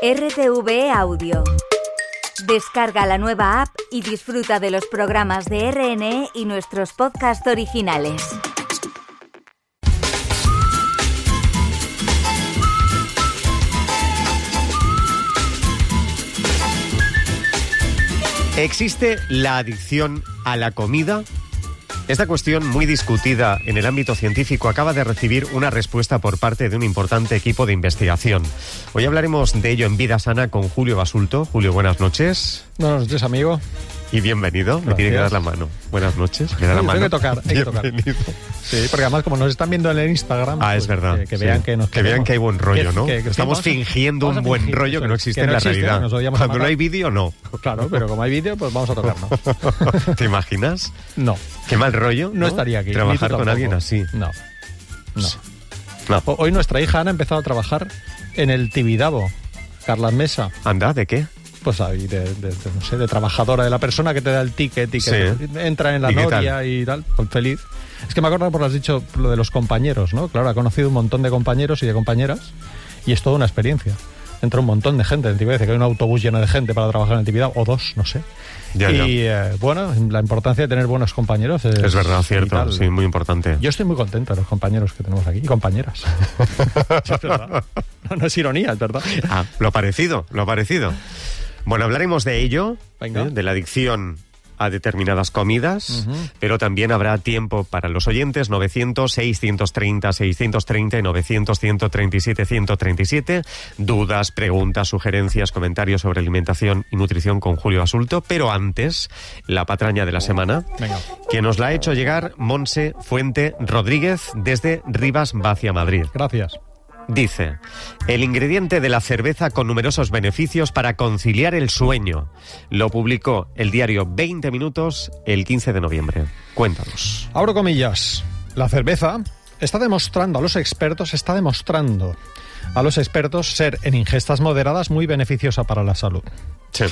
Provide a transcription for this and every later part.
RTV Audio. Descarga la nueva app y disfruta de los programas de RNE y nuestros podcasts originales. ¿Existe la adicción a la comida? Esta cuestión, muy discutida en el ámbito científico, acaba de recibir una respuesta por parte de un importante equipo de investigación. Hoy hablaremos de ello en Vida Sana con Julio Basulto. Julio, buenas noches. Buenas noches, amigo. Y bienvenido. Me tiene que dar la mano. Buenas noches. Me da la mano. Hay que tocar, hay que tocar. Bienvenido. Sí, porque además como nos están viendo en el Instagram... Ah, es pues, verdad. Que, que sí. vean que nos Que vean que hay buen rollo, Que- ¿no? que- Estamos fingiendo un buen fingir, rollo que no existe en la existe, realidad. Cuando no hay vídeo, no. Claro, pero como hay vídeo, pues vamos a tocarnos. ¿Te imaginas? No, Qué mal rollo. no, estaría aquí. Trabajar con alguien así. No, no. No. Hoy nuestra hija Ana ha empezado a trabajar en el Tibidabo. Carla Mesa, ¿Anda? ¿De qué? Pues ahí de, de- de, no sé, de trabajadora, de la persona que te da el ticket y que Sí. entra en la ¿Y qué noria y tal, pues feliz. Es que me acuerdo por lo has dicho lo de los compañeros, ¿no? Claro, ha conocido un montón de compañeros y de compañeras y es toda una experiencia. Entra un montón de gente en Tibidabo, que hay un autobús lleno de gente para trabajar en Tibidabo, o dos, no sé. Ya, ya. y eh, bueno, la importancia de tener buenos compañeros es, Es verdad, cierto. vital. Sí, muy importante. Yo estoy muy contento de los compañeros que tenemos aquí y compañeras. Es verdad. No, no es ironía, es verdad. Ah, lo parecido, lo parecido. Bueno, hablaremos de ello, Venga. ¿eh? de la adicción a determinadas comidas, pero también habrá tiempo para los oyentes 900 630 630 y 900 137 137 dudas, preguntas, sugerencias, comentarios sobre alimentación y nutrición con Julio Asulto, pero antes la patraña de la semana Venga. que nos la ha hecho llegar Monse Fuente Rodríguez desde Rivas Vacia Madrid. Gracias. Dice, el ingrediente de la cerveza con numerosos beneficios para conciliar el sueño. Lo publicó el diario 20 Minutos el 15 de noviembre. Cuéntanos. Abro comillas. La cerveza está demostrando a los expertos, está demostrando a los expertos ser en ingestas moderadas muy beneficiosa para la salud. Sí.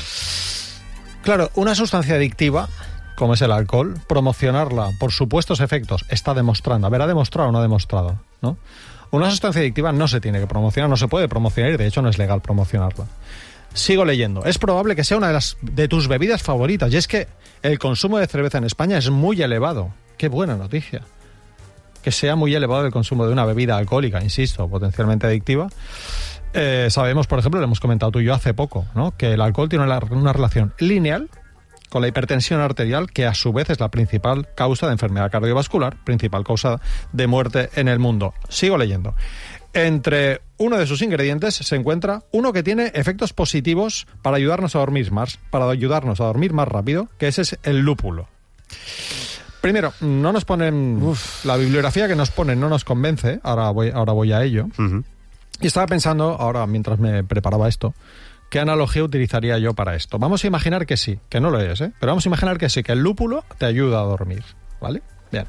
Claro, una sustancia adictiva, como es el alcohol, promocionarla por supuestos efectos está demostrando. A ver, ¿ha demostrado o no ha demostrado? ¿No? Una sustancia adictiva no se tiene que promocionar, no se puede promocionar y de hecho no es legal promocionarla. Sigo leyendo. Es probable que sea una de las de tus bebidas favoritas y es que el consumo de cerveza en España es muy elevado. Qué buena noticia. Que sea muy elevado el consumo de una bebida alcohólica, insisto, potencialmente adictiva. Eh, sabemos, por ejemplo, lo hemos comentado tú y yo hace poco, ¿no? que el alcohol tiene una, una relación lineal con la hipertensión arterial, que a su vez es la principal causa de enfermedad cardiovascular, principal causa de muerte en el mundo. Sigo leyendo. Entre uno de sus ingredientes se encuentra uno que tiene efectos positivos para ayudarnos a dormir más, para ayudarnos a dormir más rápido, que ese es el lúpulo. Primero, no nos ponen la bibliografía que nos ponen no nos convence. Ahora voy, ahora voy a ello. Y estaba pensando, ahora mientras me preparaba esto, ¿qué analogía utilizaría yo para esto? Vamos a imaginar que sí, que no lo es, ¿eh? Pero vamos a imaginar que sí, que el lúpulo te ayuda a dormir, ¿vale? Bien.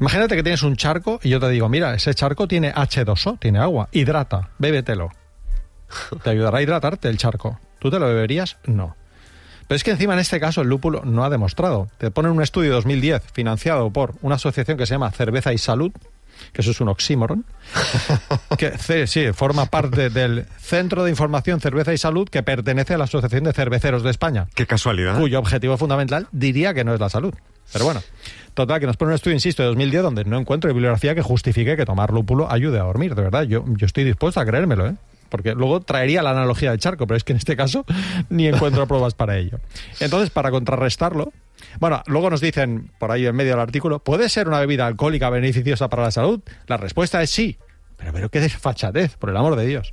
Imagínate que tienes un charco y yo te digo, mira, ese charco tiene H2O, tiene agua, hidrata, bébetelo. ¿Te ayudará a hidratarte el charco? ¿Tú te lo beberías? No. Pero es que encima en este caso el lúpulo no ha demostrado. Te ponen un estudio de 2010 financiado por una asociación que se llama Cerveza y Salud, que eso es un oxímoron, que sí, sí, forma parte del Centro de Información Cerveza y Salud que pertenece a la Asociación de Cerveceros de España, Qué casualidad. cuyo objetivo fundamental diría que no es la salud. Pero bueno, total, que nos pone un estudio, insisto, de 2010 donde no encuentro bibliografía que justifique que tomar lúpulo ayude a dormir. De verdad, yo, yo estoy dispuesto a creérmelo, ¿eh? Porque luego traería la analogía del charco, pero es que en este caso ni encuentro pruebas para ello. Entonces, para contrarrestarlo, bueno, luego nos dicen por ahí en medio del artículo, ¿puede ser una bebida alcohólica beneficiosa para la salud? La respuesta es sí. Pero, pero qué desfachatez, por el amor de Dios.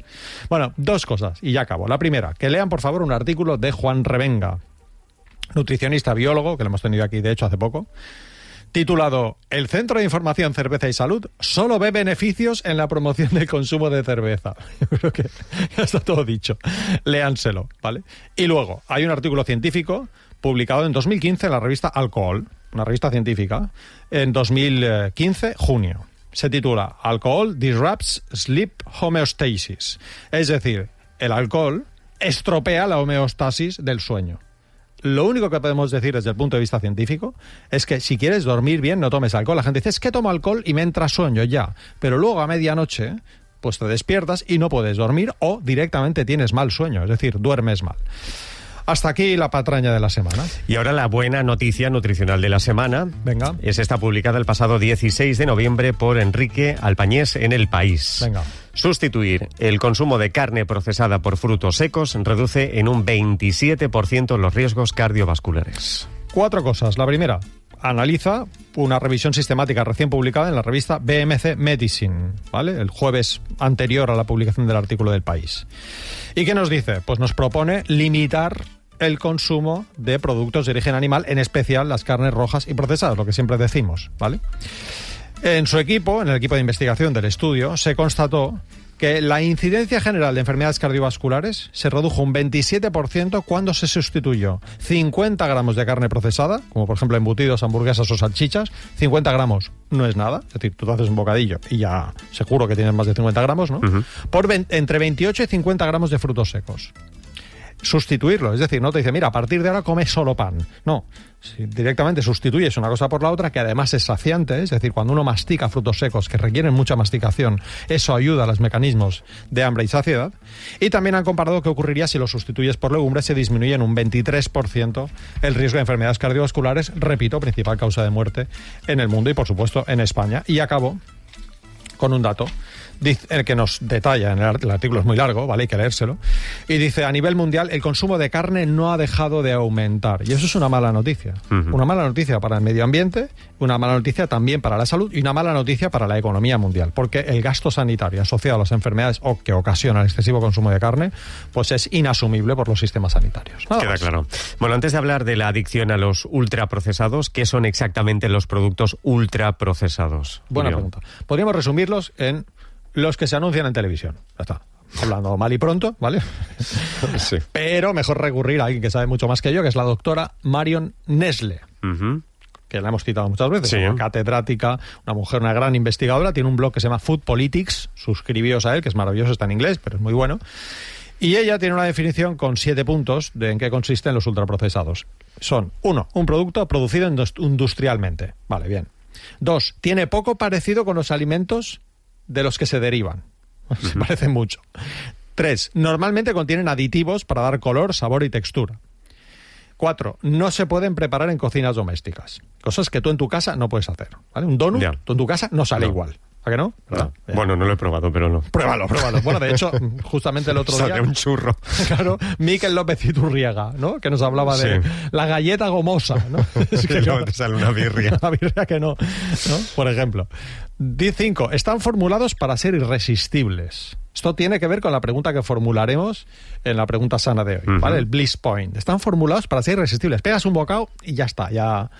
Bueno, dos cosas y ya acabo. La primera, que lean por favor un artículo de Juan Revenga, nutricionista biólogo, que lo hemos tenido aquí de hecho hace poco, titulado El Centro de Información Cerveza y Salud solo ve beneficios en la promoción del consumo de cerveza. Yo creo que ya está todo dicho. Léanselo, ¿vale? Y luego, hay un artículo científico publicado en 2015 en la revista Alcohol, una revista científica, en 2015, junio. Se titula Alcohol Disrupts Sleep Homeostasis. Es decir, el alcohol estropea la homeostasis del sueño. Lo único que podemos decir desde el punto de vista científico es que si quieres dormir bien no tomes alcohol. La gente dice, es que tomo alcohol y me entra sueño ya. Pero luego a medianoche pues te despiertas y no puedes dormir o directamente tienes mal sueño, es decir, duermes mal. Hasta aquí la patraña de la semana. Y ahora la buena noticia nutricional de la semana. Venga. Es esta publicada el pasado 16 de noviembre por Enrique Alpañés en El País. Venga. Sustituir el consumo de carne procesada por frutos secos reduce en un 27% los riesgos cardiovasculares. Cuatro cosas. La primera, analiza una revisión sistemática recién publicada en la revista BMC Medicine, ¿vale? El jueves anterior a la publicación del artículo del país. ¿Y qué nos dice? Pues nos propone limitar el consumo de productos de origen animal, en especial las carnes rojas y procesadas, lo que siempre decimos, ¿vale? En su equipo, en el equipo de investigación del estudio, se constató que la incidencia general de enfermedades cardiovasculares se redujo un 27% cuando se sustituyó 50 gramos de carne procesada, como por ejemplo embutidos, hamburguesas o salchichas, 50 gramos no es nada, es decir, tú te haces un bocadillo y ya seguro que tienes más de 50 gramos, ¿no? Por entre 28 y 50 gramos de frutos secos sustituirlo. Es decir, no te dice, mira, a partir de ahora come solo pan. No, si directamente sustituyes una cosa por la otra, que además es saciante, es decir, cuando uno mastica frutos secos que requieren mucha masticación, eso ayuda a los mecanismos de hambre y saciedad. Y también han comparado qué ocurriría si lo sustituyes por legumbres, se disminuye en un 23% el riesgo de enfermedades cardiovasculares, repito, principal causa de muerte en el mundo y por supuesto en España. Y acabo con un dato el que nos detalla, en el, el artículo es muy largo, ¿vale? Hay que leérselo. Y dice, a nivel mundial, el consumo de carne no ha dejado de aumentar. Y eso es una mala noticia. Una mala noticia para el medio ambiente, una mala noticia también para la salud y una mala noticia para la economía mundial. Porque el gasto sanitario asociado a las enfermedades o que ocasiona el excesivo consumo de carne, pues es inasumible por los sistemas sanitarios. Nada Queda más. claro. Bueno, antes de hablar de la adicción a los ultraprocesados, ¿qué son exactamente los productos ultraprocesados? Buena Julio? pregunta. Podríamos resumirlos en los que se anuncian en televisión. Ya está. Hablando mal y pronto, ¿vale? Sí. Pero mejor recurrir a alguien que sabe mucho más que yo, que es la doctora Marion Nesle, que la hemos citado muchas veces, Sí. una catedrática, una mujer, una gran investigadora, tiene un blog que se llama Food Politics, suscribíos a él, que es maravilloso, está en inglés, pero es muy bueno. Y ella tiene una definición con siete puntos de en qué consisten los ultraprocesados. Son, uno, un producto producido indus- industrialmente. Vale, bien. Dos, tiene poco parecido con los alimentos de los que se derivan. Se parece mucho. Tres, normalmente contienen aditivos para dar color, sabor y textura. Cuatro, no se pueden preparar en cocinas domésticas. Cosas que tú en tu casa no puedes hacer. ¿vale? Un donut, Ya. tú en tu casa no sale No. igual. ¿A que no? No. Bueno, no lo he probado, pero no. Pruébalo, pruébalo. Bueno, de hecho, justamente el otro Sale día... un churro. Claro, Miquel López Iturriaga, ¿no? Que nos hablaba de la galleta gomosa, ¿no? Es Y luego te sale una birria. Una birria que no, ¿no? Por ejemplo. D5. Están formulados para ser irresistibles. Esto tiene que ver con la pregunta que formularemos en la pregunta sana de hoy. ¿vale? El bliss point. Están formulados para ser irresistibles. Pegas un bocado y ya está, ya...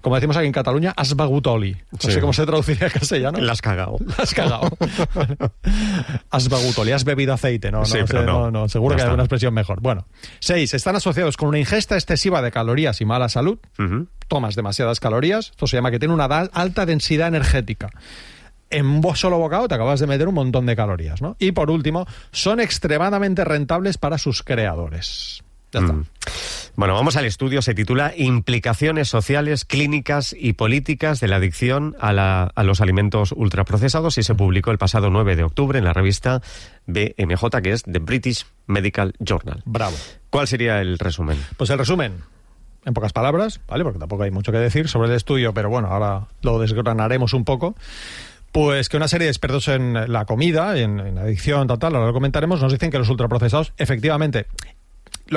Como decimos aquí en Cataluña, has bagutoli. No Sí. sé cómo se traduciría en castellano. La has cagado. La has cagado. has bagutoli, has bebido aceite, no, no, Sí, sé, pero no. no, no, seguro que hay una expresión mejor. Bueno, seis, están asociados con una ingesta excesiva de calorías y mala salud. Tomas demasiadas calorías, esto se llama que tiene una alta densidad energética. En bo- solo bocado te acabas de meter un montón de calorías, ¿no? Y por último, son extremadamente rentables para sus creadores. Ya está. Mm. Bueno, vamos al estudio. Se titula Implicaciones sociales, clínicas y políticas de la adicción a, la- a los alimentos ultraprocesados y se publicó el pasado 9 de octubre en la revista BMJ, que es The British Medical Journal. Bravo. ¿Cuál sería el resumen? Pues el resumen, en pocas palabras, ¿vale? Porque tampoco hay mucho que decir sobre el estudio, pero bueno, ahora lo desgranaremos un poco. Pues que una serie de expertos en la comida, en, en adicción, tal, tal, ahora lo comentaremos, nos dicen que los ultraprocesados, efectivamente,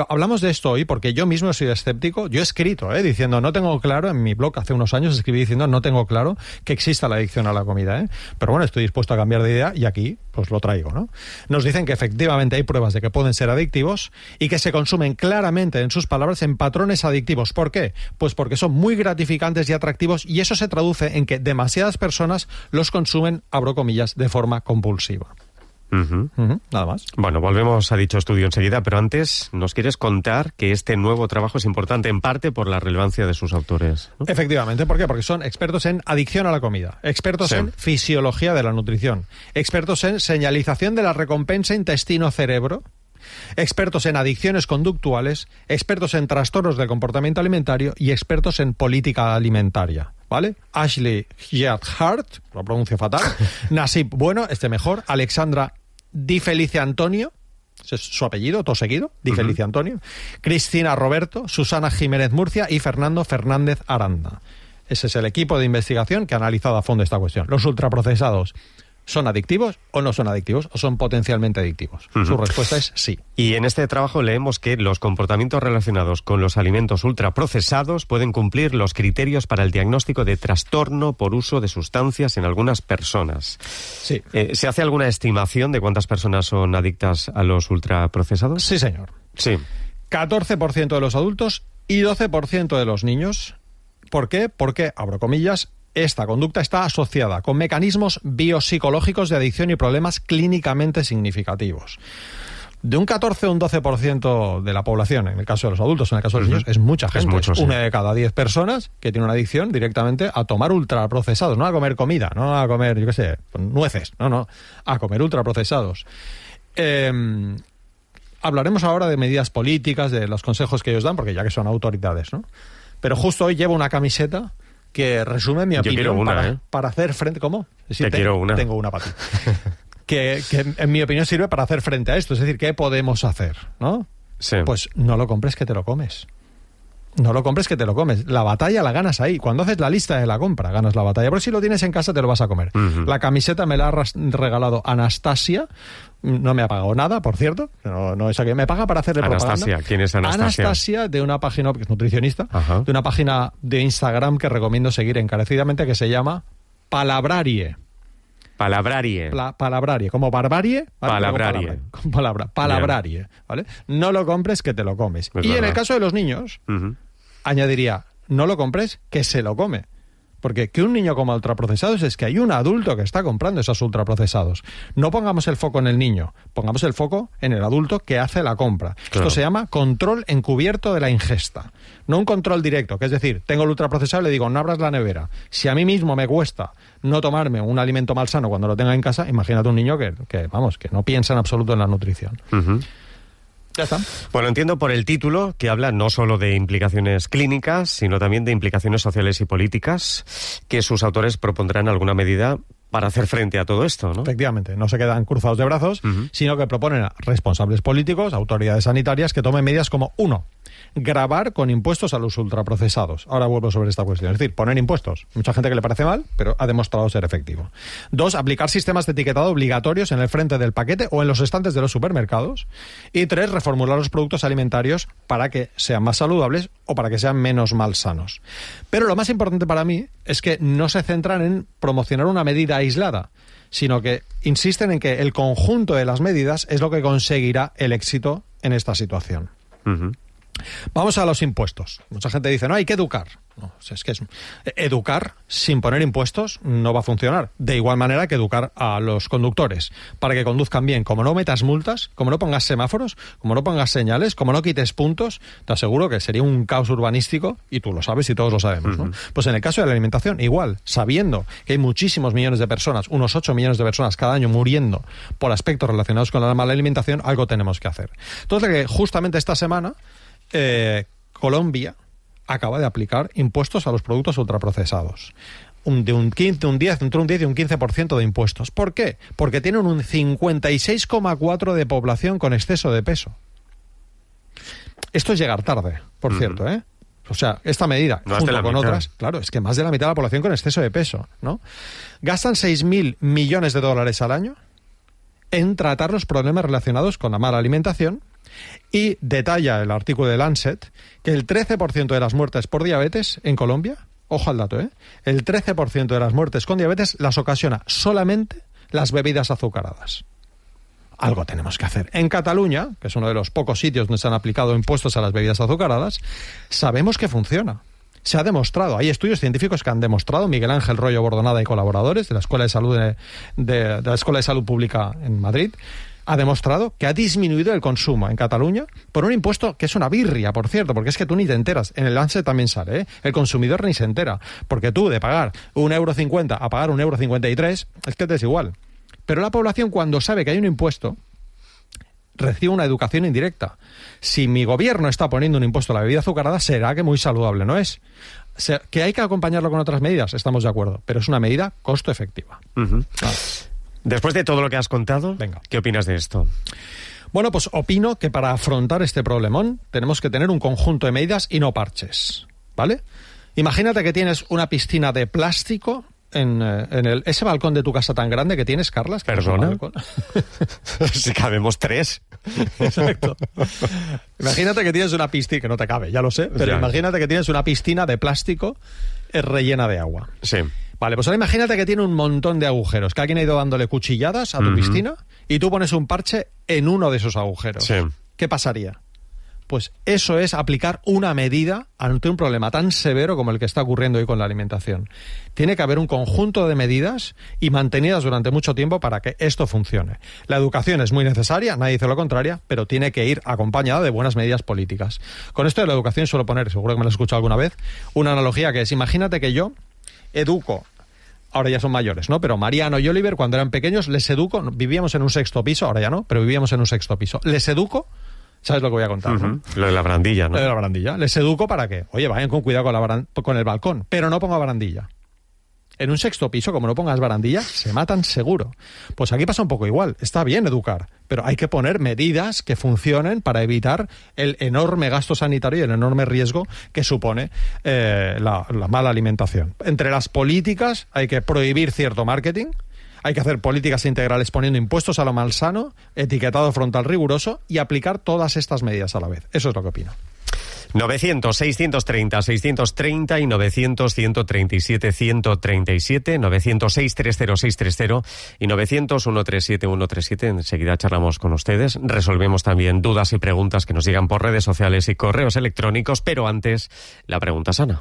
hablamos de esto hoy porque yo mismo sido escéptico. Yo he escrito, ¿eh? diciendo, no tengo claro, en mi blog hace unos años escribí diciendo, no tengo claro que exista la adicción a la comida. ¿eh? Pero bueno, estoy dispuesto a cambiar de idea y aquí pues lo traigo. ¿no? Nos dicen que efectivamente hay pruebas de que pueden ser adictivos y que se consumen claramente, en sus palabras, en patrones adictivos. ¿Por qué? Pues porque son muy gratificantes y atractivos y eso se traduce en que demasiadas personas los consumen, abro comillas, de forma compulsiva. Nada más. Bueno, volvemos a dicho estudio enseguida, pero antes nos quieres contar que este nuevo trabajo es importante en parte por la relevancia de sus autores. ¿no? Efectivamente, ¿por qué? Porque son expertos en adicción a la comida, expertos Sí. en fisiología de la nutrición, expertos en señalización de la recompensa intestino-cerebro, expertos en adicciones conductuales, expertos en trastornos del comportamiento alimentario y expertos en política alimentaria. ¿vale? Ashley Hart, lo pronuncio fatal. Nasib Bueno, este mejor. Alexandra Di Felicia Antonio, ese es su apellido, todo seguido, Di Felicia Antonio. Cristina Roberto, Susana Jiménez Murcia y Fernando Fernández Aranda. Ese es el equipo de investigación que ha analizado a fondo esta cuestión. Los ultraprocesados ¿Son adictivos o no son adictivos o son potencialmente adictivos? Su respuesta es sí. Y en este trabajo leemos que los comportamientos relacionados con los alimentos ultraprocesados pueden cumplir los criterios para el diagnóstico de trastorno por uso de sustancias en algunas personas. Sí. Eh, ¿Se hace alguna estimación de cuántas personas son adictas a los ultraprocesados? Sí, señor. Sí. 14% de los adultos y 12% de los niños. ¿Por qué? Porque, abro comillas, esta conducta está asociada con mecanismos biopsicológicos de adicción y problemas clínicamente significativos. De un 14 o un 12% de la población, en el caso de los adultos, en el caso de los niños, es mucha gente. Es una de cada 10 personas que tiene una adicción directamente a tomar ultraprocesados, no a comer comida, no a comer, yo qué sé, nueces, no, no, a comer ultraprocesados. Em, hablaremos ahora de medidas políticas, de los consejos que ellos dan, porque ya que son autoridades, ¿no? Pero justo hoy llevo una camiseta que resume mi opinión ¿eh? para, hacer frente. ¿Cómo? Te quiero una. Tengo una para ti. que, en mi opinión sirve para hacer frente a esto. Es decir, ¿qué podemos hacer? ¿No? Pues no lo compres que te lo comes. No lo compres que te lo comes. La batalla la ganas ahí. Cuando haces la lista de la compra, ganas la batalla. Pero si lo tienes en casa, te lo vas a comer. La camiseta me la ha regalado Anastasia. No me ha pagado nada, por cierto. No, no es que me paga para hacerle Anastasia. ¿Quién es Anastasia? Anastasia, de una página, que es nutricionista, de una página de Instagram que recomiendo seguir encarecidamente que se llama Palabrarie. Palabrarie. palabrarie, como barbarie. Palabrarie. Con palabra. Palabrarie, ¿vale? No lo compres que te lo comes. y en el caso de los niños, añadiría, no lo compres, que se lo come. Porque que un niño coma ultraprocesados es que hay un adulto que está comprando esos ultraprocesados. No pongamos el foco en el niño, pongamos el foco en el adulto que hace la compra. Esto se llama control encubierto de la ingesta. No un control directo, que es decir, tengo el ultraprocesado y le digo, no abras la nevera. Si a mí mismo me cuesta no tomarme un alimento malsano cuando lo tenga en casa, imagínate un niño que, vamos, que no piensa en absoluto en la nutrición. Ya está. Bueno, entiendo por el título que habla no solo de implicaciones clínicas, sino también de implicaciones sociales y políticas, que sus autores propondrán alguna medida para hacer frente a todo esto, ¿no? Efectivamente, no se quedan cruzados de brazos, sino que proponen a responsables políticos, autoridades sanitarias, que tomen medidas como, uno, grabar con impuestos a los ultraprocesados. Ahora vuelvo sobre esta cuestión. Es decir, poner impuestos. Mucha gente que le parece mal, pero ha demostrado ser efectivo. Dos, aplicar sistemas de etiquetado obligatorios en el frente del paquete o en los estantes de los supermercados. Y tres, reformular los productos alimentarios para que sean más saludables o para que sean menos malsanos. Pero lo más importante para mí es que no se centran en promocionar una medida aislada, sino que insisten en que el conjunto de las medidas es lo que conseguirá el éxito en esta situación. Vamos a los impuestos. Mucha gente dice, no, hay que educar. No, es que es, educar sin poner impuestos no va a funcionar. De igual manera que educar a los conductores para que conduzcan bien. Como no metas multas, como no pongas semáforos, como no pongas señales, como no quites puntos, te aseguro que sería un caos urbanístico y tú lo sabes y todos lo sabemos. ¿no? Pues en el caso de la alimentación, igual, sabiendo que hay muchísimos millones de personas, unos 8 millones de personas cada año muriendo por aspectos relacionados con la mala alimentación, algo tenemos que hacer. Entonces, justamente esta semana eh, Colombia acaba de aplicar impuestos a los productos ultraprocesados. Un, de un 15, un 10, entre un 10 y un 15% de impuestos. ¿Por qué? Porque tienen un 56,4% de población con exceso de peso. Esto es llegar tarde, por cierto, ¿eh? O sea, esta medida, junto con otras, claro, es que más de la mitad de la población con exceso de peso, ¿no? Gastan 6.000 millones de dólares al año en tratar los problemas relacionados con la mala alimentación y detalla el artículo de Lancet que el 13% de las muertes por diabetes en Colombia, ojo al dato, ¿eh? el 13% de las muertes con diabetes las ocasiona solamente las bebidas azucaradas. Algo tenemos que hacer. En Cataluña, que es uno de los pocos sitios donde se han aplicado impuestos a las bebidas azucaradas, sabemos que funciona. Se ha demostrado, hay estudios científicos que han demostrado, Miguel Ángel Rollo Bordonada y colaboradores de la Escuela de Salud de la Escuela de Salud Pública en Madrid, ha demostrado que ha disminuido el consumo en Cataluña por un impuesto que es una birria, por cierto, porque es que tú ni te enteras. En el lance también sale, ¿eh? El consumidor ni se entera. Porque tú, de pagar un euro cincuenta a pagar un euro cincuenta y tres, es que te es igual. Pero la población, cuando sabe que hay un impuesto, recibe una educación indirecta. Si mi gobierno está poniendo un impuesto a la bebida azucarada, será que muy saludable no es. que hay que acompañarlo con otras medidas, estamos de acuerdo, pero es una medida costo efectiva. Después de todo lo que has contado, Venga. ¿qué opinas de esto? Bueno, pues opino que para afrontar este problemón tenemos que tener un conjunto de medidas y no parches, ¿vale? Imagínate que tienes una piscina de plástico en, eh, en el, ese balcón de tu casa tan grande que tienes, Carlas. ¿Perdona? si cabemos tres. Exacto. Imagínate que tienes una piscina, que no te cabe, ya lo sé, pero Ya. imagínate que tienes una piscina de plástico eh, rellena de agua. Sí. Vale, pues ahora imagínate que tiene un montón de agujeros, que alguien ha ido dándole cuchilladas a tu piscina y tú pones un parche en uno de esos agujeros. Sí. ¿Qué pasaría? Pues eso es aplicar una medida ante un problema tan severo como el que está ocurriendo hoy con la alimentación. Tiene que haber un conjunto de medidas y mantenidas durante mucho tiempo para que esto funcione. La educación es muy necesaria, nadie dice lo contrario, pero tiene que ir acompañada de buenas medidas políticas. Con esto de la educación suelo poner, seguro que me lo has escuchado alguna vez, una analogía que es, imagínate que yo educo ahora ya son mayores, ¿no? Pero Mariano y Oliver, cuando eran pequeños, les educo, vivíamos en un sexto piso, ahora ya no, pero vivíamos en un sexto piso. Les educo, ¿sabes lo que voy a contar? no? Lo de la barandilla, ¿no? Lo de la barandilla. Les educo para que, oye, vayan con cuidado con, la baran- con el balcón, pero no ponga barandilla. En un sexto piso, como no pongas barandilla, se matan seguro. Pues aquí pasa un poco igual. Está bien educar, pero hay que poner medidas que funcionen para evitar el enorme gasto sanitario y el enorme riesgo que supone eh, la, la mala alimentación. Entre las políticas hay que prohibir cierto marketing, hay que hacer políticas integrales poniendo impuestos a lo malsano, etiquetado frontal riguroso y aplicar todas estas medidas a la vez. Eso es lo que opino. 900 630 630 y 900 137 137 900 630 630 y 900 137 137 enseguida charlamos con ustedes. Resolvemos también dudas y preguntas que nos llegan por redes sociales y correos electrónicos pero antes la pregunta sana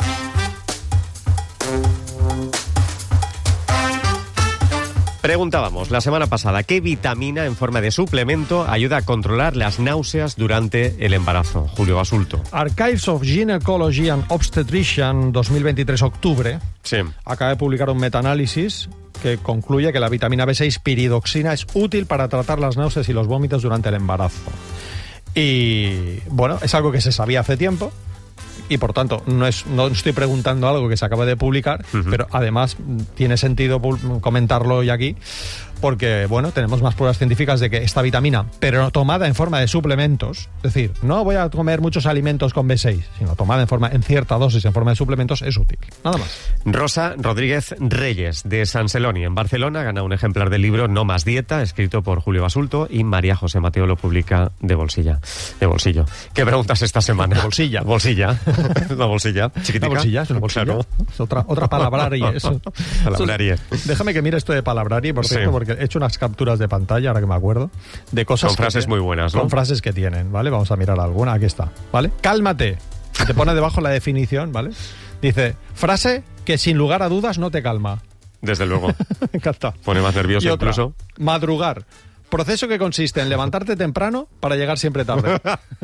Preguntábamos la semana pasada qué vitamina en forma de suplemento ayuda a controlar las náuseas durante el embarazo. Julio Basulto. Archives of Gynecology and Obstetrician 2023 octubre Sí. acaba de publicar un metaanálisis que concluye que la vitamina B6 piridoxina es útil para tratar las náuseas y los vómitos durante el embarazo. Y bueno, es algo que se sabía hace tiempo y por tanto no es no estoy preguntando algo que se acaba de publicar, pero además tiene sentido comentarlo hoy aquí porque bueno, tenemos más pruebas científicas de que esta vitamina, pero tomada en forma de suplementos, es decir, no voy a comer muchos alimentos con B6, sino tomada en forma en cierta dosis en forma de suplementos es útil. Nada más. Rosa Rodríguez Reyes, de San Celoni, en Barcelona, gana un ejemplar del libro No más dieta, escrito por Julio Basulto, y María José Mateo lo publica de bolsilla. De bolsillo. ¿Qué preguntas esta semana? De bolsilla. Bolsilla. Una bolsilla. Chiquitica. Una bolsilla, es una bolsilla. Claro. Es otra, otra palabraria. eso. Palabrarie. Déjame que mire esto de palabrarie, por Sí. cierto, porque he hecho unas capturas de pantalla, ahora que me acuerdo, de cosas... Con que frases tienen- muy buenas, ¿no? Con frases que tienen, ¿vale? Vamos a mirar alguna, aquí está, ¿vale? Cálmate. Te pone debajo la definición, ¿vale? Dice, frase que sin lugar a dudas no te calma. Desde luego. Me encanta. Pone más nervioso Y otra, incluso. madrugar. Proceso que consiste en levantarte temprano para llegar siempre tarde.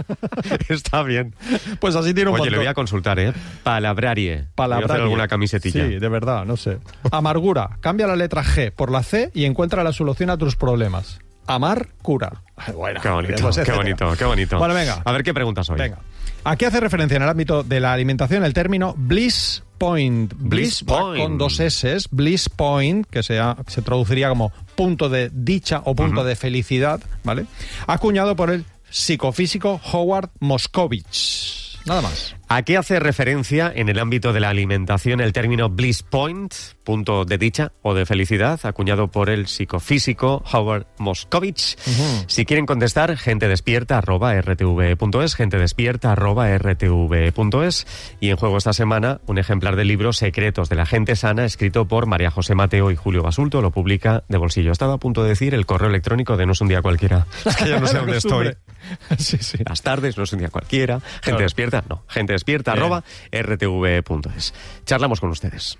Está bien. Pues así tiene un Oye, le montón. voy a consultar, ¿eh? Palabrarie. Voy a Palabrarie. hacer alguna camisetilla. Sí, de verdad, no sé. Amargura. Cambia la letra G por la C y encuentra la solución a tus problemas. Amar cura. Bueno, Qué bonito, pues, qué bonito, qué bonito. Bueno, venga. A ver qué preguntas hoy. Venga. Aquí hace referencia en el ámbito de la alimentación el término bliss point. Bliss point. Con dos S, bliss point, que sea- se traduciría como punto de dicha o punto de felicidad, ¿vale? Acuñado por el psicofísico Howard Moscovich. Nada más. ¿A qué hace referencia en el ámbito de la alimentación el término bliss point, punto de dicha o de felicidad, acuñado por el psicofísico Howard Moscovich? Si quieren contestar, gente despierta rtv.es, gente despierta rtv.es. Y en juego esta semana, un ejemplar del libro Secretos de la gente sana, escrito por María José Mateo y Julio Basulto, lo publica de bolsillo. Estaba a punto de decir el correo electrónico de no es un día cualquiera. Es que ya no sé dónde estoy. sí, sí. Las tardes, no es un día cualquiera. Gente Claro. despierta, no. Gente despierta, Bien. arroba rtv.es. Charlamos con ustedes.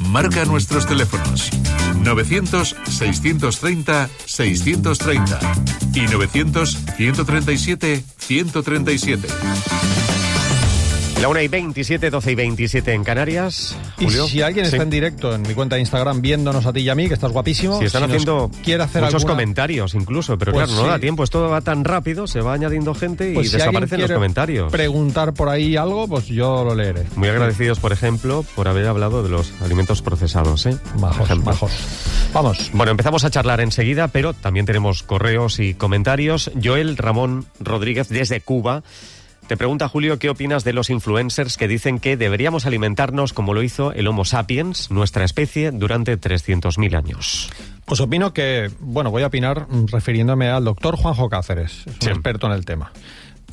Marca nuestros teléfonos 900-630-630 y 900-137-137. La 1 y 27, 12 y 27 en Canarias. Y Julio. si alguien Sí. está en directo en mi cuenta de Instagram viéndonos a ti y a mí, que estás guapísimo, Sí, están si haciendo quiere hacer muchos alguna- comentarios incluso, pero Pues claro, no da sí. tiempo, esto va tan rápido, se va añadiendo gente y Pues si alguien desaparecen los comentarios. Preguntar por ahí algo, pues yo lo leeré. Muy agradecidos, por ejemplo, por haber hablado de los alimentos procesados, ¿eh? Majos, majos. Vamos. Bueno, empezamos a charlar enseguida, pero también tenemos correos y comentarios. Joel Ramón Rodríguez desde Cuba te pregunta, Julio, ¿qué opinas de los influencers que dicen que deberíamos alimentarnos como lo hizo el Homo sapiens, nuestra especie, durante 300.000 años? Pues opino que, bueno, voy a opinar mm, refiriéndome al doctor Juanjo Cáceres, es un Sí. experto en el tema.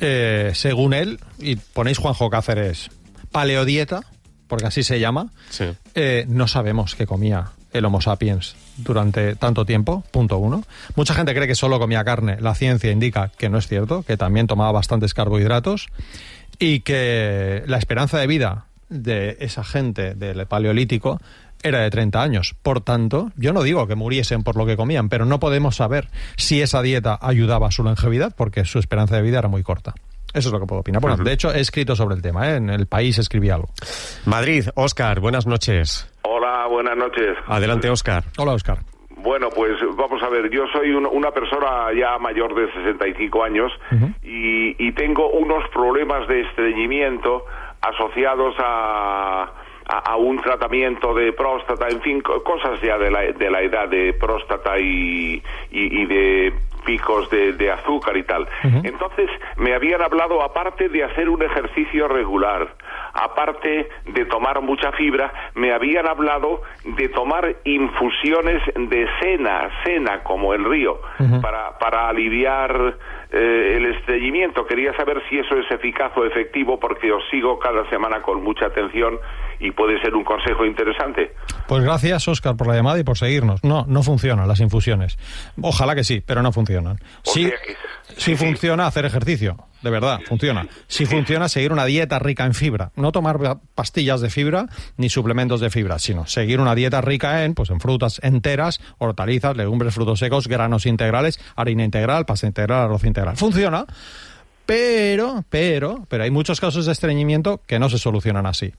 Eh, según él, y ponéis Juanjo Cáceres paleodieta, porque así se llama, Sí. eh, no sabemos qué comía el Homo sapiens durante tanto tiempo, punto uno. Mucha gente cree que solo comía carne, la ciencia indica que no es cierto, que también tomaba bastantes carbohidratos y que la esperanza de vida de esa gente del paleolítico era de 30 años. Por tanto, yo no digo que muriesen por lo que comían, pero no podemos saber si esa dieta ayudaba a su longevidad porque su esperanza de vida era muy corta. Eso es lo que puedo opinar. Bueno, de hecho, he escrito sobre el tema. ¿eh? En el país escribí algo. Madrid, Óscar, buenas noches. Hola, buenas noches. Adelante, Óscar. Hola, Oscar. Bueno, pues vamos a ver, yo soy un- una persona ya mayor de 65 años y, y tengo unos problemas de estreñimiento asociados a, a, a un tratamiento de próstata, en fin, co- cosas ya de la, de la edad de próstata y, y, y de picos de, de azúcar y tal. Entonces me habían hablado, aparte de hacer un ejercicio regular, aparte de tomar mucha fibra, me habían hablado de tomar infusiones de cena, cena como el río, para, para aliviar eh, el estreñimiento. Quería saber si eso es eficaz o efectivo porque os sigo cada semana con mucha atención y puede ser un consejo interesante. Pues gracias, Oscar, por la llamada y por seguirnos. No, no funcionan las infusiones. Ojalá que sí, pero no funcionan. O Sí, sí. funciona hacer ejercicio, de verdad, funciona. Sí funciona seguir una dieta rica en fibra. No tomar pastillas de fibra ni suplementos de fibra, sino seguir una dieta rica en, pues, en frutas enteras, hortalizas, legumbres, frutos secos, granos integrales, harina integral, pasta integral, arroz integral. Funciona, pero, pero, pero hay muchos casos de estreñimiento que no se solucionan así.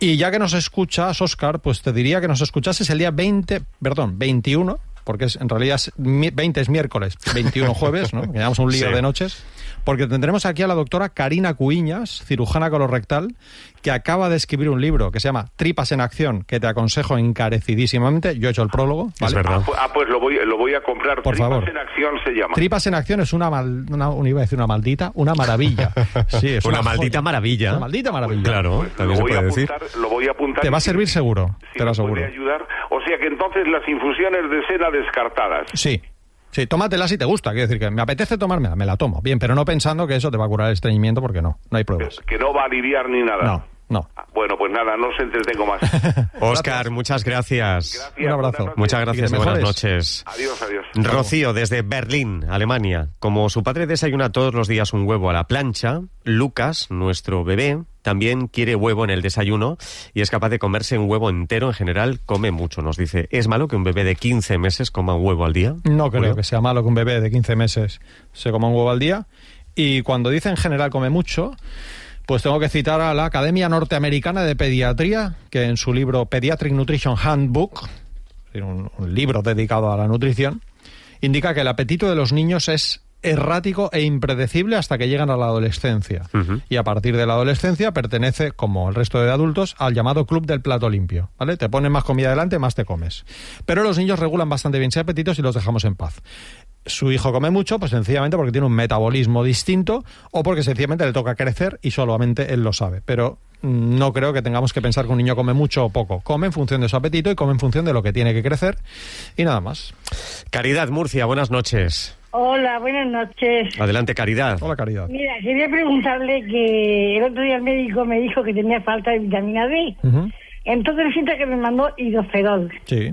Y ya que nos escuchas, Oscar, pues te diría que nos escuchases el día 20, perdón, 21, porque es, en realidad es mi- 20 es miércoles, 21 jueves, ¿no? Que llevamos un lío Sí. de noches. Porque tendremos aquí a la doctora Karina Cuiñas, cirujana colorectal, que acaba de escribir un libro que se llama Tripas en Acción, que te aconsejo encarecidísimamente. Yo he hecho el prólogo. Es ¿vale? verdad. Ah, pu- ah, pues lo voy, lo voy a comprar. Por Tripas favor. en acción se llama. Tripas en Acción es una, mal, una, una- iba a decir una maldita, una maravilla. Sí, es Una una, maldita joya. maravilla. Una maldita maravilla. Claro, Pues también lo se voy a puede decir. apuntar, lo voy a apuntar. Te va a servir seguro, si te lo aseguro. puede ayudar. O sea que entonces las infusiones de cena descartadas. Sí. Sí, tómatela si te gusta. Quiero decir que me apetece tomármela, me la tomo. Bien, pero no pensando que eso te va a curar el estreñimiento porque no, no hay pruebas. Que no va a aliviar ni nada. No, no. Ah, Bueno, pues nada, no os entretengo más. Óscar, muchas gracias. Gracias, Un abrazo. buenas. Muchas gracias Y buenas noches. Adiós, adiós. Rocío, desde Berlín, Alemania. Como su padre desayuna todos los días un huevo a la plancha, Lucas, nuestro bebé, también quiere huevo en el desayuno y es capaz de comerse un huevo entero. En general, come mucho, nos dice. ¿Es malo que un bebé de 15 meses coma un huevo al día? No creo Julio? que sea malo que un bebé de 15 meses se coma un huevo al día. Y cuando dice en general come mucho, pues tengo que citar a la Academia Norteamericana de Pediatría, que en su libro Pediatric Nutrition Handbook, un libro dedicado a la nutrición, indica que el apetito de los niños es errático e impredecible hasta que llegan a la adolescencia. Y a partir de la adolescencia pertenece, como el resto de adultos, al llamado club del plato limpio. ¿Vale? Te ponen más comida delante, más te comes. Pero los niños regulan bastante bien ese apetito si los dejamos en paz. Su hijo come mucho, pues sencillamente porque tiene un metabolismo distinto o porque sencillamente le toca crecer y solamente él lo sabe. Pero mm, no creo que tengamos que pensar que un niño come mucho o poco. Come en función de su apetito y come en función de lo que tiene que crecer y nada más. Caridad Murcia, buenas noches. Hola, buenas noches. Adelante, Caridad. Hola, Caridad. Mira, quería preguntarle que el otro día el médico me dijo que tenía falta de vitamina D. Ujú. Entonces resulta que me mandó hidroferol. Sí.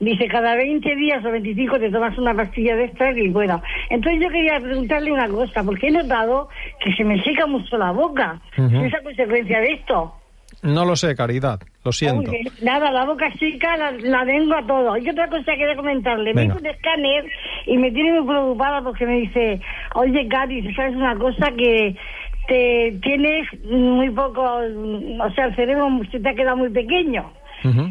Dice, cada 20 días o 25 te tomas una pastilla de estas y bueno. Entonces yo quería preguntarle una cosa, porque he notado que se me seca mucho la boca. Ujú. ¿Es a consecuencia de esto? No lo sé, Caridad. Lo siento. Oye, nada, la boca seca la, la tengo a todo. Y otra cosa que comentarle, me hizo un escáner y me tiene muy preocupada porque me dice, oye, Cari, ¿sabes una cosa? Que, te tienes muy poco, o sea, el cerebro se te ha quedado muy pequeño.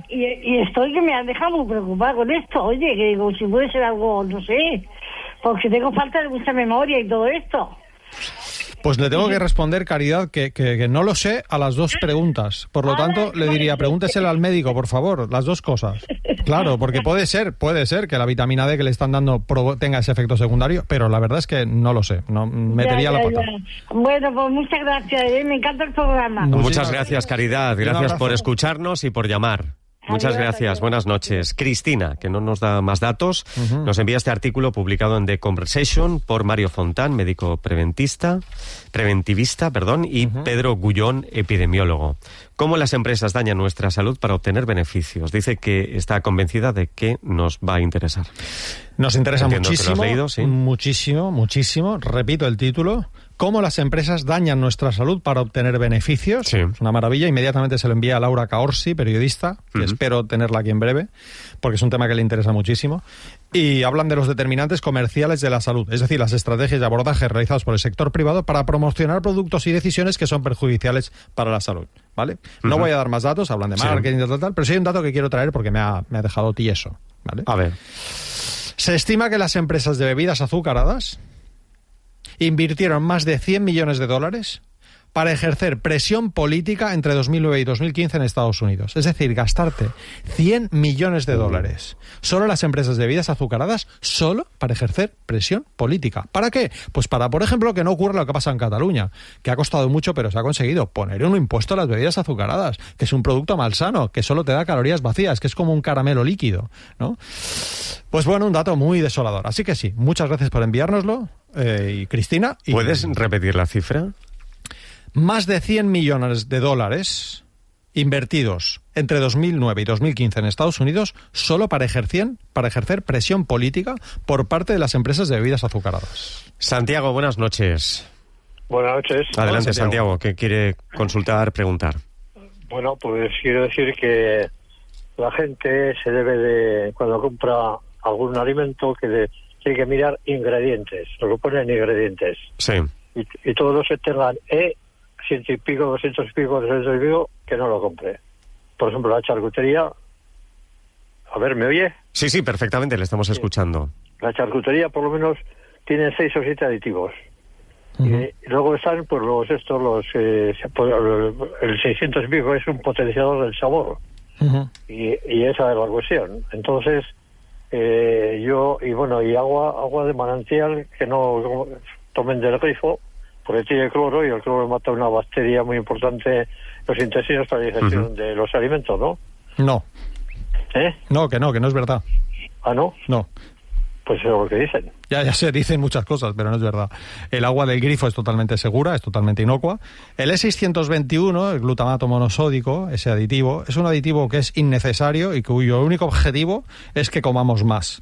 y, y estoy que me ha dejado muy preocupada con esto. Oye, que digo, si puede ser algo, no sé, porque tengo falta de mucha memoria y todo esto. Pues le tengo que responder, Caridad, que, que, no lo sé a las dos preguntas. Por lo tanto, le diría, pregúnteselo al médico, por favor, las dos cosas. Claro, porque puede ser, puede ser que la vitamina D que le están dando tenga ese efecto secundario, pero la verdad es que no lo sé, no metería la pata. Bueno, pues muchas gracias, ¿eh? me encanta el programa. Muchas gracias, Caridad, gracias por escucharnos y por llamar. Muchas gracias, buenas noches. Cristina, que no nos da más datos, nos envía este artículo publicado en The Conversation por Mario Fontán, médico preventista, preventivista, perdón, y Pedro Gullón, epidemiólogo. ¿Cómo las empresas dañan nuestra salud para obtener beneficios? Dice que está convencida de que nos va a interesar. Nos interesa muchísimo, muchísimo, muchísimo. Repito el título cómo las empresas dañan nuestra salud para obtener beneficios. Es una maravilla. Inmediatamente se lo envía a Laura Caorsi, periodista, que espero tenerla aquí en breve, porque es un tema que le interesa muchísimo. Y hablan de los determinantes comerciales de la salud, es decir, las estrategias de abordaje realizadas por el sector privado para promocionar productos y decisiones que son perjudiciales para la salud. ¿Vale? No voy a dar más datos, hablan de marketing tal, tal, pero sí hay un dato que quiero traer porque me ha, me ha dejado tieso. ¿vale? A ver. Se estima que las empresas de bebidas azucaradas invirtieron más de 100 millones de dólares para ejercer presión política entre 2009 y 2015 en Estados Unidos. Es decir, gastarte 100 millones de dólares solo las empresas de bebidas azucaradas, solo para ejercer presión política. ¿Para qué? Pues para, por ejemplo, que no ocurra lo que pasa en Cataluña, que ha costado mucho, pero se ha conseguido poner un impuesto a las bebidas azucaradas, que es un producto malsano, que solo te da calorías vacías, que es como un caramelo líquido, ¿no? Pues bueno, un dato muy desolador. Así que sí, muchas gracias por enviárnoslo. Eh, y Cristina. ¿Puedes repetir la cifra? Más de 100 millones de dólares invertidos entre 2009 y 2015 en Estados Unidos solo para ejercer, para ejercer presión política por parte de las empresas de bebidas azucaradas. Santiago, buenas noches. Buenas noches. Adelante, Santiago. ¿qué quiere consultar, preguntar? Bueno, pues quiero decir que la gente se debe de, cuando compra algún alimento, que tiene que mirar ingredientes, lo que ponen ingredientes. Sí. Y, todos los que tengan E, ciento y pico, doscientos y pico, doscientos y pico, que no lo compre. Por ejemplo, la charcutería. A ver, ¿me oye? Sí, sí, perfectamente, le estamos escuchando. La charcutería, por lo menos, tiene seis o siete aditivos. y, luego están, pues, los estos, los. Eh, el 600 y pico es un potenciador del sabor. y, y esa es la cuestión. Entonces eh, yo, y bueno, y agua, agua de manantial que no tomen del grifo, porque tiene cloro y el cloro mata una bacteria muy importante en los intestinos para la digestión de los alimentos, ¿no? No. ¿Eh? No, que no, que no es verdad. ¿Ah, no? No. Pues es lo que dicen. Ya, ya se dicen muchas cosas, pero no es verdad. El agua del grifo es totalmente segura, es totalmente inocua. El E621, el glutamato monosódico, ese aditivo, es un aditivo que es innecesario y cuyo único objetivo es que comamos más.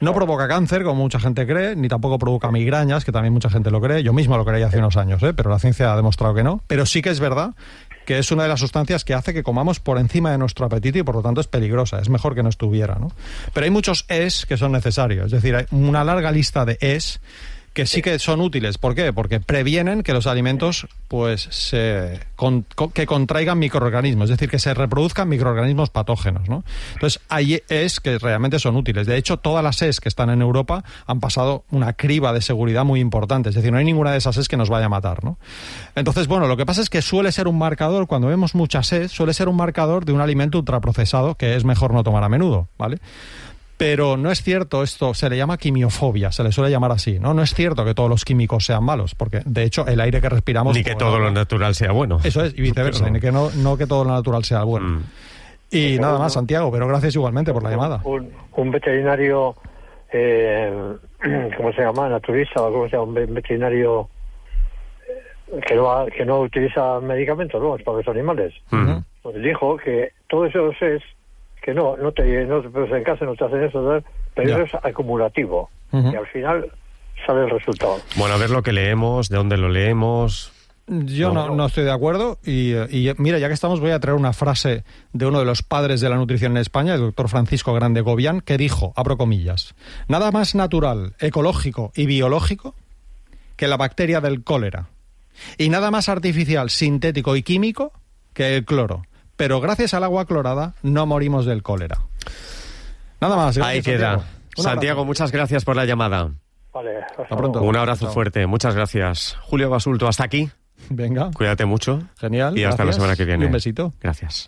No provoca cáncer, como mucha gente cree, ni tampoco provoca migrañas, que también mucha gente lo cree. Yo mismo lo creía hace unos años, ¿eh? pero la ciencia ha demostrado que no. Pero sí que es verdad que es una de las sustancias que hace que comamos por encima de nuestro apetito y por lo tanto es peligrosa. Es mejor que no estuviera, ¿no? Pero hay muchos es que son necesarios. Es decir, hay una larga lista de es que sí que son útiles. ¿Por qué? Porque previenen que los alimentos pues se que contraigan microorganismos, es decir, que se reproduzcan microorganismos patógenos, ¿no? Entonces, ahí es que realmente son útiles. De hecho, todas las ES que están en Europa han pasado una criba de seguridad muy importante, es decir, no hay ninguna de esas ES que nos vaya a matar, ¿no? Entonces, bueno, lo que pasa es que suele ser un marcador, cuando vemos muchas ES, suele ser un marcador de un alimento ultraprocesado que es mejor no tomar a menudo, ¿vale? Pero no es cierto esto, se le llama quimiofobia, se le suele llamar así, ¿no? No es cierto que todos los químicos sean malos, porque de hecho el aire que respiramos... Ni que todo lo natural sea bueno. Eso es, y viceversa, ni que no, no que todo lo natural sea bueno. Mm. Y nada más, Santiago, pero gracias igualmente por la llamada. Un, veterinario, eh, ¿cómo se llama? Naturista, o ¿cómo se llama? Un veterinario eh, que no, que no utiliza medicamentos, ¿no? Para los animales. Pues dijo que todo eso es que no, no te, no, pues en casa no te hacen eso, pero eso es acumulativo. Y al final sale el resultado. Bueno, a ver lo que leemos, de dónde lo leemos. Yo no, no, estoy de acuerdo y, y, mira, ya que estamos voy a traer una frase de uno de los padres de la nutrición en España, el doctor Francisco Grande Gobián, que dijo, abro comillas, nada más natural, ecológico y biológico que la bacteria del cólera Y nada más artificial, sintético y químico que el cloro. Pero gracias al agua clorada no morimos del cólera. Nada más. gracias, Ahí queda. Santiago. Muchas gracias por la llamada. Vale, hasta pronto. Un abrazo Chao. fuerte. Muchas gracias. Julio Basulto, hasta aquí. Venga. Cuídate mucho. Genial. Y hasta la semana que viene. Y un besito. Gracias.